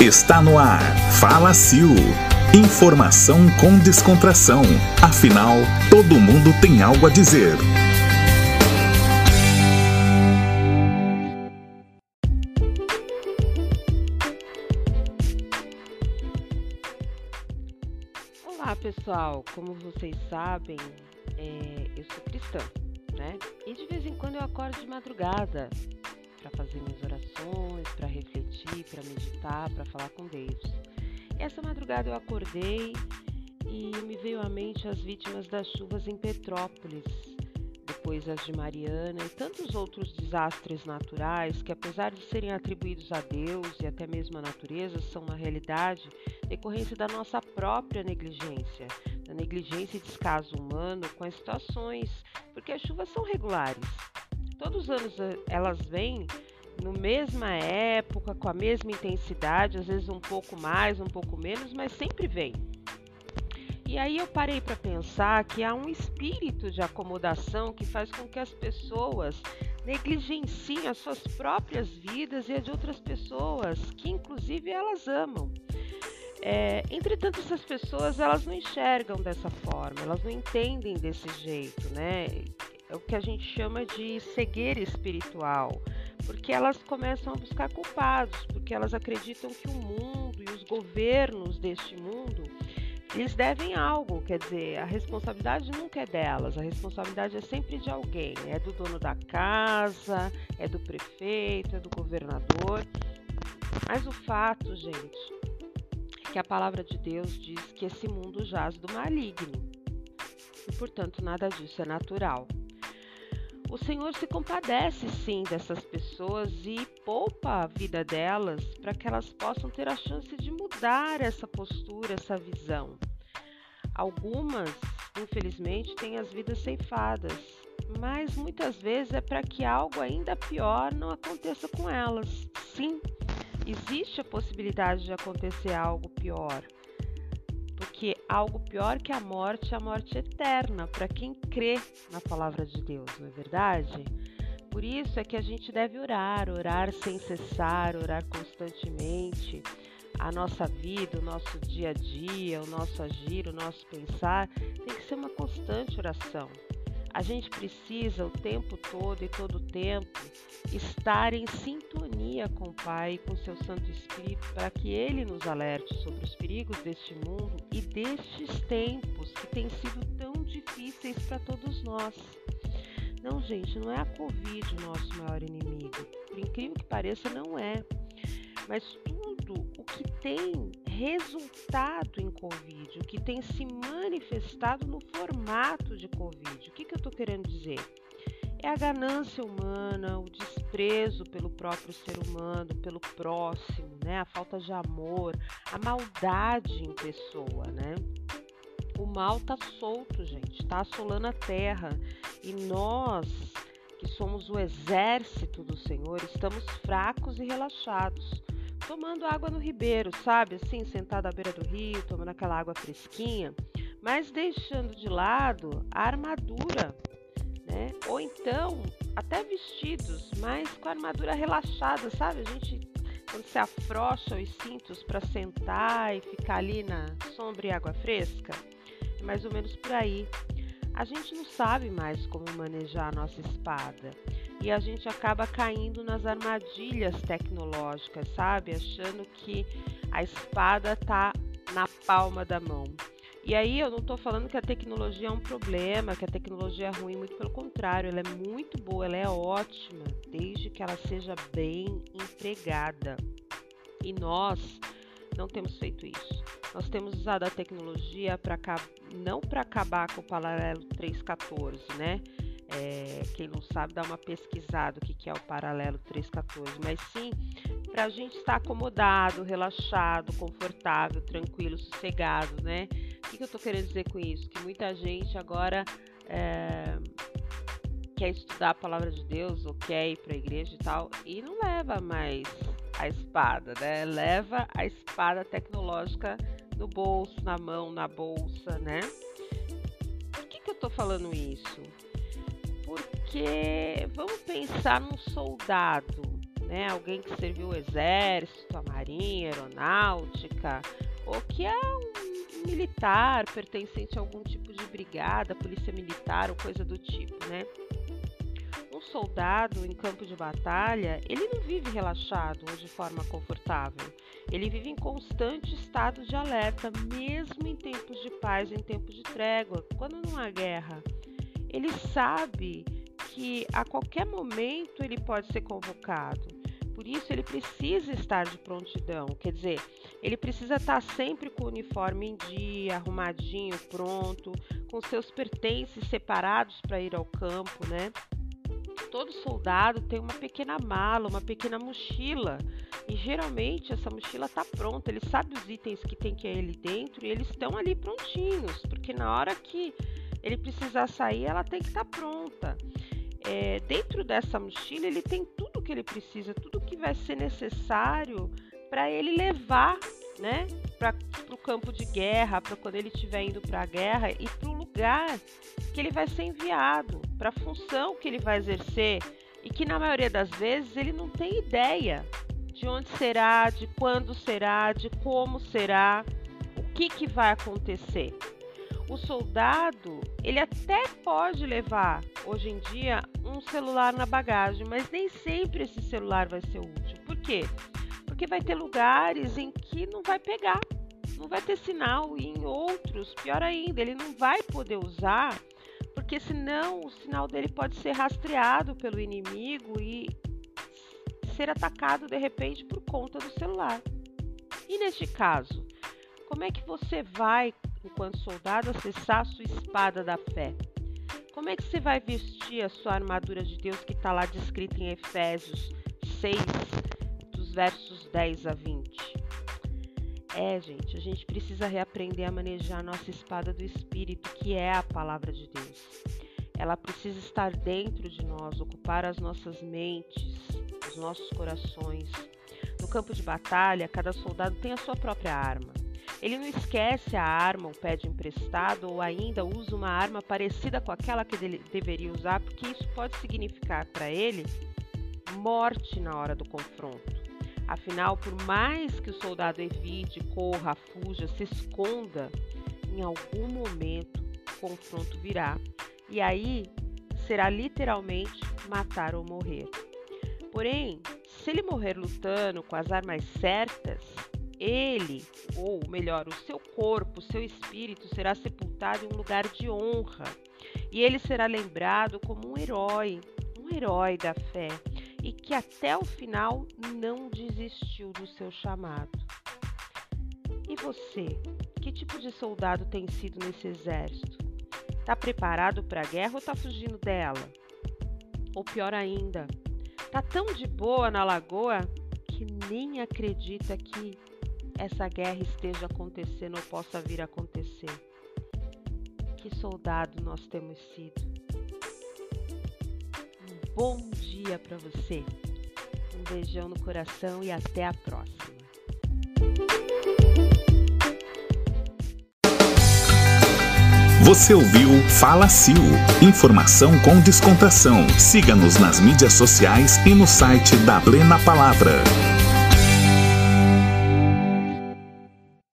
Está no ar. Fala Sil. Informação com descontração. Afinal, todo mundo tem algo a dizer. Olá pessoal, como vocês sabem, é, eu sou cristã, né? E de vez em quando eu acordo de madrugada para fazer minhas orações, para refletir, para meditar, para falar com Deus. Essa madrugada eu acordei e me veio à mente as vítimas das chuvas em Petrópolis, depois as de Mariana e tantos outros desastres naturais que, apesar de serem atribuídos a Deus e até mesmo à natureza, são na realidade decorrência da nossa própria negligência, da negligência e descaso humano com as situações, porque as chuvas são regulares. Todos os anos eh, elas vêm no mesma época, com a mesma intensidade, às vezes um pouco mais, um pouco menos, mas sempre vem. E aí eu parei para pensar que há um espírito de acomodação que faz com que as pessoas negligenciem as suas próprias vidas e a de outras pessoas, que inclusive elas amam. É, entretanto, essas pessoas elas não enxergam dessa forma, elas não entendem desse jeito, né? É o que a gente chama de cegueira espiritual, porque elas começam a buscar culpados, porque elas acreditam que o mundo e os governos deste mundo eles devem algo, quer dizer, a responsabilidade nunca é delas, a responsabilidade é sempre de alguém, é do dono da casa, é do prefeito, é do governador. Mas o fato, gente, é que a palavra de Deus diz que esse mundo jaz do maligno. E, portanto, nada disso é natural o Senhor se compadece sim dessas pessoas e poupa a vida delas para que elas possam ter a chance de mudar essa postura, essa visão. Algumas, infelizmente, têm as vidas ceifadas, mas muitas vezes é para que algo ainda pior não aconteça com elas. Sim, existe a possibilidade de acontecer algo pior porque algo pior que a morte é a morte eterna para quem crê na palavra de Deus, não é verdade? Por isso é que a gente deve orar, orar sem cessar, orar constantemente. A nossa vida, o nosso dia a dia, o nosso agir, o nosso pensar tem que ser uma constante oração. A gente precisa o tempo todo e todo o tempo estar em sintonia com o Pai com seu Santo Espírito para que ele nos alerte sobre os perigos deste mundo e destes tempos que têm sido tão difíceis para todos nós. Não, gente, não é a Covid o nosso maior inimigo. Por incrível que pareça, não é. Mas tudo o que tem resultado em Covid, o que tem se manifestado no formato de Covid. O que, que eu estou querendo dizer? É a ganância humana, o desprezo pelo próprio ser humano, pelo próximo, né? A falta de amor, a maldade em pessoa, né? O mal tá solto, gente, tá assolando a terra. E nós, que somos o exército do Senhor, estamos fracos e relaxados tomando água no ribeiro, sabe? Assim, sentado à beira do rio, tomando aquela água fresquinha, mas deixando de lado a armadura, né? Ou então até vestidos, mas com a armadura relaxada, sabe? A gente quando se afrouxa os cintos para sentar e ficar ali na sombra e água fresca, é mais ou menos por aí. A gente não sabe mais como manejar a nossa espada e a gente acaba caindo nas armadilhas tecnológicas, sabe? Achando que a espada tá na palma da mão. E aí eu não estou falando que a tecnologia é um problema, que a tecnologia é ruim, muito pelo contrário, ela é muito boa, ela é ótima, desde que ela seja bem empregada. E nós não temos feito isso. Nós temos usado a tecnologia para não para acabar com o paralelo 314, né? É, quem não sabe, dá uma pesquisada o que, que é o paralelo 314, mas sim para a gente estar acomodado, relaxado, confortável, tranquilo, sossegado, né? O que, que eu estou querendo dizer com isso? Que muita gente agora é, quer estudar a palavra de Deus ou quer ir para a igreja e tal, e não leva mais a espada, né? Leva a espada tecnológica no bolso, na mão, na bolsa, né? Por que, que eu estou falando isso? Porque vamos pensar num soldado, né? Alguém que serviu o exército, a marinha, a aeronáutica, ou que é um militar pertencente a algum tipo de brigada, polícia militar ou coisa do tipo, né? Um soldado em campo de batalha, ele não vive relaxado ou de forma confortável. Ele vive em constante estado de alerta, mesmo em tempos de paz, em tempos de trégua, quando não há guerra. Ele sabe que a qualquer momento ele pode ser convocado. Por isso ele precisa estar de prontidão, quer dizer, ele precisa estar sempre com o uniforme em dia, arrumadinho, pronto, com seus pertences separados para ir ao campo, né? Todo soldado tem uma pequena mala, uma pequena mochila. E geralmente essa mochila está pronta, ele sabe os itens que tem que ir ali dentro e eles estão ali prontinhos, porque na hora que ele precisar sair, ela tem que estar tá pronta. É, dentro dessa mochila ele tem tudo que ele precisa, tudo que vai ser necessário para ele levar, né, para o campo de guerra, para quando ele estiver indo para a guerra e para o lugar que ele vai ser enviado, para a função que ele vai exercer e que na maioria das vezes ele não tem ideia de onde será, de quando será, de como será, o que, que vai acontecer o soldado, ele até pode levar hoje em dia um celular na bagagem, mas nem sempre esse celular vai ser útil. Por quê? Porque vai ter lugares em que não vai pegar, não vai ter sinal e em outros, pior ainda, ele não vai poder usar, porque senão o sinal dele pode ser rastreado pelo inimigo e ser atacado de repente por conta do celular. E neste caso, como é que você vai enquanto soldado, acessar a sua espada da fé. Como é que você vai vestir a sua armadura de Deus que está lá descrita em Efésios 6, dos versos 10 a 20? É, gente, a gente precisa reaprender a manejar a nossa espada do Espírito, que é a palavra de Deus. Ela precisa estar dentro de nós, ocupar as nossas mentes, os nossos corações. No campo de batalha, cada soldado tem a sua própria arma. Ele não esquece a arma ou pede emprestado ou ainda usa uma arma parecida com aquela que ele deveria usar, porque isso pode significar para ele morte na hora do confronto. Afinal, por mais que o soldado evite, corra, fuja, se esconda, em algum momento o confronto virá e aí será literalmente matar ou morrer. Porém, se ele morrer lutando com as armas certas, ele, ou melhor, o seu corpo, o seu espírito será sepultado em um lugar de honra. E ele será lembrado como um herói, um herói da fé, e que até o final não desistiu do seu chamado. E você, que tipo de soldado tem sido nesse exército? Está preparado para a guerra ou está fugindo dela? Ou pior ainda, está tão de boa na lagoa que nem acredita que essa guerra esteja acontecendo ou possa vir a acontecer. Que soldado nós temos sido. Um bom dia para você. Um beijão no coração e até a próxima. Você ouviu Fala Sil. Informação com descontração. Siga-nos nas mídias sociais e no site da Plena Palavra.